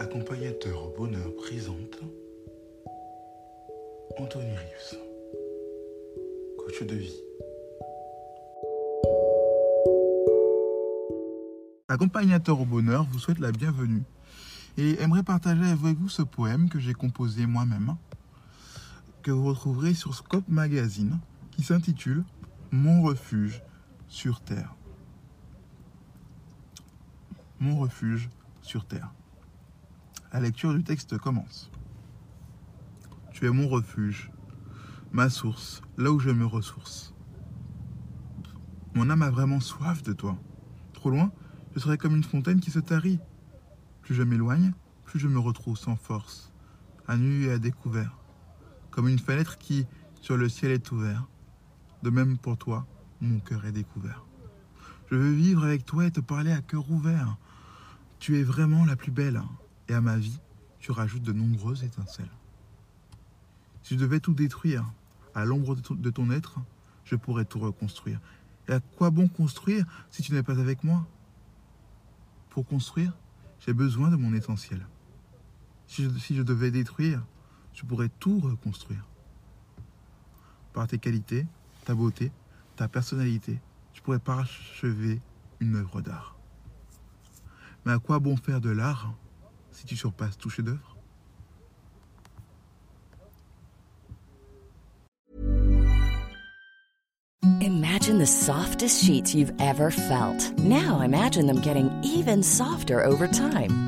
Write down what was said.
Accompagnateur au bonheur présente Anthony Rius, coach de vie. Accompagnateur au bonheur vous souhaite la bienvenue et aimerait partager avec vous ce poème que j'ai composé moi-même, que vous retrouverez sur Scope Magazine, qui s'intitule Mon refuge sur Terre. Mon refuge sur Terre. La lecture du texte commence. Tu es mon refuge, ma source, là où je me ressource. Mon âme a vraiment soif de toi. Trop loin, je serai comme une fontaine qui se tarit. Plus je m'éloigne, plus je me retrouve sans force, à nu et à découvert, comme une fenêtre qui, sur le ciel, est ouverte. De même pour toi, mon cœur est découvert. Je veux vivre avec toi et te parler à cœur ouvert. Tu es vraiment la plus belle et à ma vie, tu rajoutes de nombreuses étincelles. Si je devais tout détruire, à l'ombre de ton être, je pourrais tout reconstruire. Et à quoi bon construire si tu n'es pas avec moi? Pour construire, j'ai besoin de mon essentiel. Si je, devais détruire, je pourrais tout reconstruire. Par tes qualités, ta beauté, ta personnalité, je pourrais parachever une œuvre d'art. Mais à quoi bon faire de l'art si tu surpasses tout chef-d'œuvre Imagine the softest sheets you've ever felt. Now imagine them getting even softer over time.